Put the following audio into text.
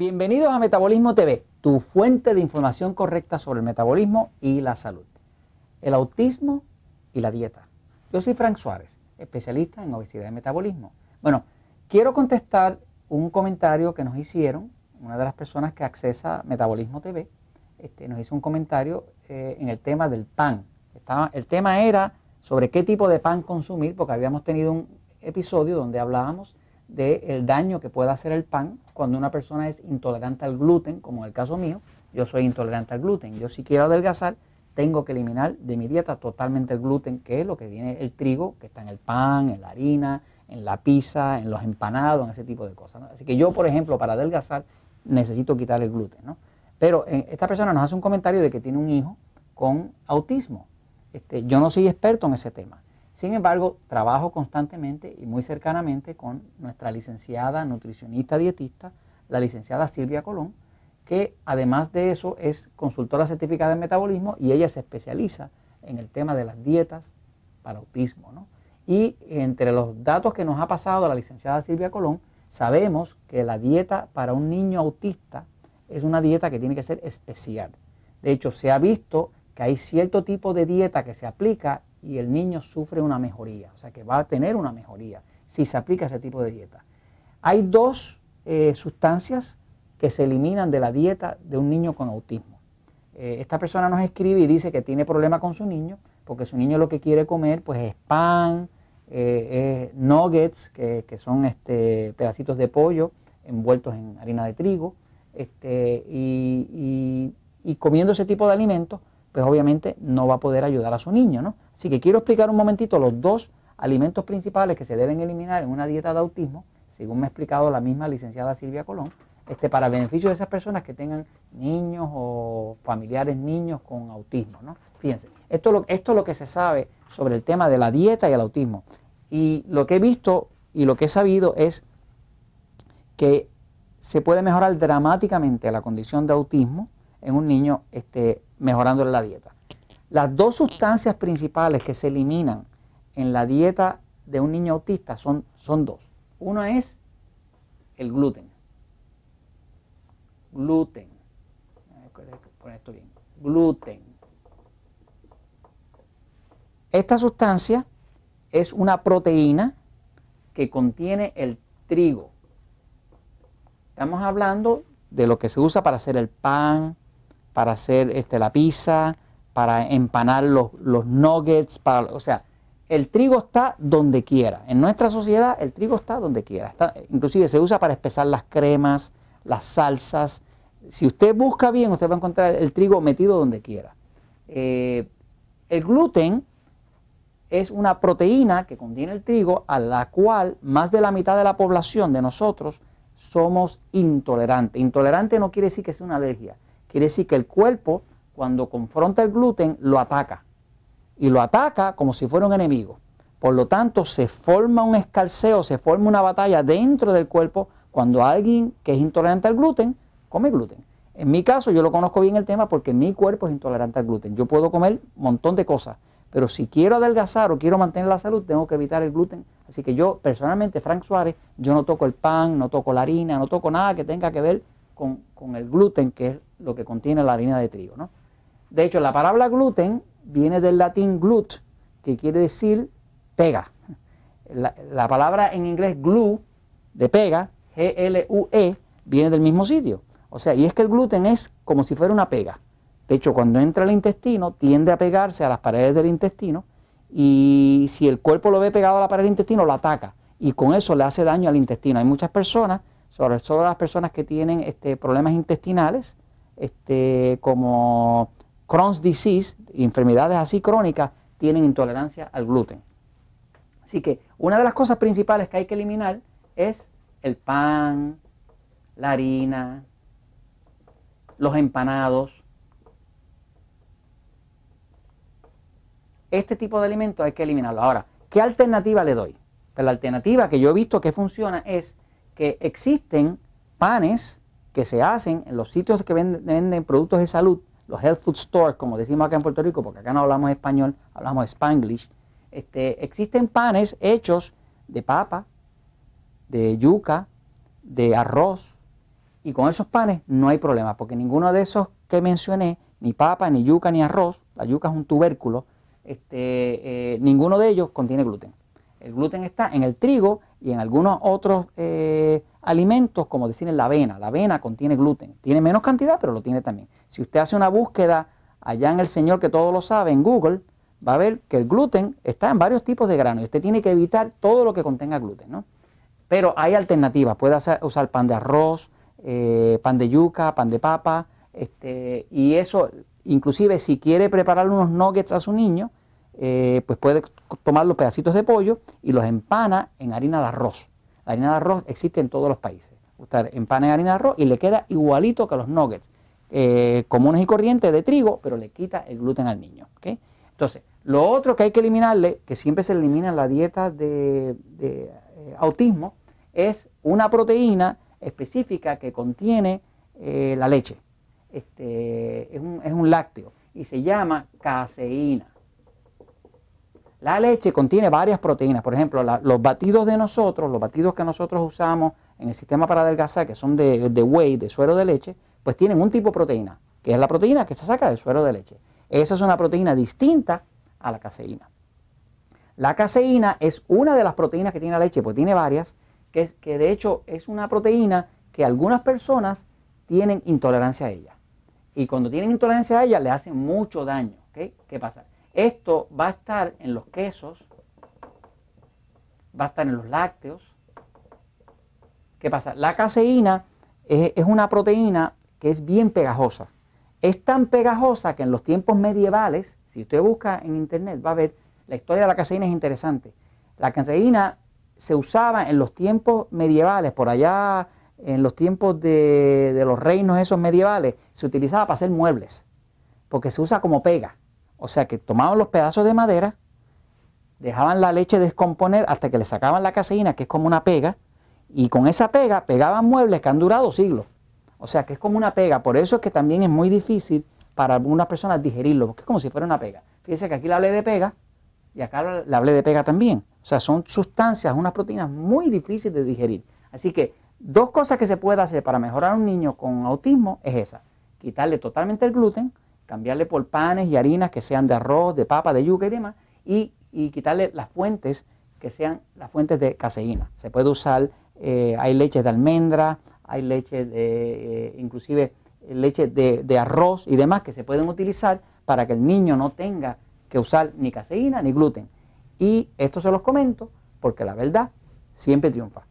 Bienvenidos a Metabolismo TV, tu fuente de información correcta sobre el metabolismo y la salud, el autismo y la dieta. Yo soy Frank Suárez, especialista en obesidad y metabolismo. Bueno, quiero contestar un comentario que nos hicieron, una de las personas que accesa Metabolismo TV, este, nos hizo un comentario eh, en el tema del pan. el tema era sobre qué tipo de pan consumir, porque habíamos tenido un episodio donde hablábamos del daño que puede hacer el pan cuando una persona es intolerante al gluten, como en el caso mío, yo soy intolerante al gluten. Yo si quiero adelgazar, tengo que eliminar de mi dieta totalmente el gluten, que es lo que viene el trigo, que está en el pan, en la harina, en la pizza, en los empanados, en ese tipo de cosas. Así que yo, por ejemplo, para adelgazar, necesito quitar el gluten. ¿no? Pero eh, esta persona nos hace un comentario de que tiene un hijo con autismo. Este, yo no soy experto en ese tema. Sin embargo, trabajo constantemente y muy cercanamente con nuestra licenciada nutricionista dietista, la licenciada Silvia Colón, que además de eso es consultora certificada en metabolismo y ella se especializa en el tema de las dietas para autismo. Y entre los datos que nos ha pasado la licenciada Silvia Colón, sabemos que la dieta para un niño autista es una dieta que tiene que ser especial. De hecho, se ha visto que hay cierto tipo de dieta que se aplica y el niño sufre una mejoría, o sea que va a tener una mejoría si se aplica ese tipo de dieta. Hay dos eh, sustancias que se eliminan de la dieta de un niño con autismo. Eh, esta persona nos escribe y dice que tiene problema con su niño, porque su niño lo que quiere comer pues es pan, eh, nuggets, que, son este, pedacitos de pollo envueltos en harina de trigo, este, y comiendo ese tipo de alimentos, pues obviamente no va a poder ayudar a su niño, ¿no? Así que quiero explicar un momentito los dos alimentos principales que se deben eliminar en una dieta de autismo, según me ha explicado la misma licenciada Silvia Colón, este, para beneficio de esas personas que tengan niños o familiares niños con autismo. ¿no? Fíjense, esto, esto es lo que se sabe sobre el tema de la dieta y el autismo. Y lo que he visto y lo que he sabido es que se puede mejorar dramáticamente la condición de autismo en un niño este, mejorándole la dieta. Las dos sustancias principales que se eliminan en la dieta de un niño autista son, son dos. Uno es el gluten. Gluten. Esto bien. Gluten. Esta sustancia es una proteína que contiene el trigo. Estamos hablando de lo que se usa para hacer el pan, para hacer este, la pizza, para empanar los, los nuggets, para, o sea, el trigo está donde quiera. En nuestra sociedad el trigo está donde quiera. Está, inclusive se usa para espesar las cremas, las salsas. Si usted busca bien, usted va a encontrar el trigo metido donde quiera. Eh, el gluten es una proteína que contiene el trigo a la cual más de la mitad de la población de nosotros somos intolerantes. Intolerante no quiere decir que sea una alergia, quiere decir que el cuerpo cuando confronta el gluten, lo ataca. Y lo ataca como si fuera un enemigo. Por lo tanto, se forma un escalceo, se forma una batalla dentro del cuerpo cuando alguien que es intolerante al gluten come gluten. En mi caso, yo lo conozco bien el tema porque mi cuerpo es intolerante al gluten. Yo puedo comer un montón de cosas, pero si quiero adelgazar o quiero mantener la salud, tengo que evitar el gluten. Así que yo, personalmente, Frank Suárez, yo no toco el pan, no toco la harina, no toco nada que tenga que ver con, con el gluten, que es lo que contiene la harina de trigo. ¿no? De hecho, la palabra gluten viene del latín glut, que quiere decir pega. La, palabra en inglés glue, de pega, G-L-U-E, viene del mismo sitio. O sea, y es que el gluten es como si fuera una pega. De hecho, cuando entra al intestino, tiende a pegarse a las paredes del intestino y si el cuerpo lo ve pegado a la pared del intestino, lo ataca y con eso le hace daño al intestino. Hay muchas personas, sobre las personas que tienen este, problemas intestinales, este, como Crohn's disease, enfermedades así crónicas, tienen intolerancia al gluten. Así que una de las cosas principales que hay que eliminar es el pan, la harina, los empanados. Este tipo de alimentos hay que eliminarlo. Ahora, ¿qué alternativa le doy? Pues la alternativa que yo he visto que funciona es que existen panes que se hacen en los sitios que venden productos de salud los health food stores, como decimos acá en Puerto Rico, porque acá no hablamos español, hablamos spanglish, este, existen panes hechos de papa, de yuca, de arroz, Y con esos panes no hay problema, porque ninguno de esos que mencioné, ni papa, ni yuca, ni arroz, la yuca es un tubérculo, este, eh, ninguno de ellos contiene gluten. El gluten está en el trigo y en algunos otros eh, alimentos, como decir en la avena. La avena contiene gluten. Tiene menos cantidad, pero lo tiene también. Si usted hace una búsqueda allá en el Señor que todo lo sabe, en Google, va a ver que el gluten está en varios tipos de granos y usted tiene que evitar todo lo que contenga gluten, ¿no? Pero hay alternativas, puede usar pan de arroz, eh, pan de yuca, pan de papa, este, y eso, inclusive si quiere preparar unos nuggets a su niño, eh, pues puede tomar los pedacitos de pollo y los empana en harina de arroz. La harina de arroz existe en todos los países. Usted empana en harina de arroz y le queda igualito que los nuggets eh, comunes y corrientes de trigo, pero le quita el gluten al niño. Entonces, lo otro que hay que eliminarle, que siempre se elimina en la dieta de, autismo, es una proteína específica que contiene eh, la leche. Este, es, un, es un lácteo y se llama caseína. La leche contiene varias proteínas, por ejemplo, los batidos de nosotros, los batidos que nosotros usamos en el sistema para adelgazar, que son de, de whey, de suero de leche, pues tienen un tipo de proteína, que es la proteína que se saca del suero de leche. Esa es una proteína distinta a la caseína. La caseína es una de las proteínas que tiene la leche, pues tiene varias, que, que de hecho es una proteína que algunas personas tienen intolerancia a ella. Y cuando tienen intolerancia a ella le hacen mucho daño. ¿Qué pasa? Esto va a estar en los quesos, va a estar en los lácteos. ¿Qué pasa? La caseína es, una proteína que es bien pegajosa. Es tan pegajosa que en los tiempos medievales, si usted busca en internet, va a ver, la historia de la caseína es interesante. La caseína se usaba en los tiempos medievales, por allá en los tiempos de, los reinos esos medievales, se utilizaba para hacer muebles, porque se usa como pega. O sea que tomaban los pedazos de madera, dejaban la leche descomponer hasta que le sacaban la caseína, que es como una pega, y con esa pega pegaban muebles que han durado siglos. O sea que es como una pega, por eso es que también es muy difícil para algunas personas digerirlo, porque es como si fuera una pega. Fíjense que aquí le hablé de pega y acá le hablé de pega también. O sea, son sustancias, unas proteínas muy difíciles de digerir. Así que dos cosas que se puede hacer para mejorar a un niño con autismo es esa. Quitarle totalmente el gluten, cambiarle por panes y harinas que sean de arroz, de papa, de yuca y demás, y, quitarle las fuentes que sean las fuentes de caseína. Se puede usar, eh, hay leche de almendra, hay leche de, eh, inclusive leche de, arroz y demás que se pueden utilizar para que el niño no tenga que usar ni caseína ni gluten. Y esto se los comento porque la verdad siempre triunfa.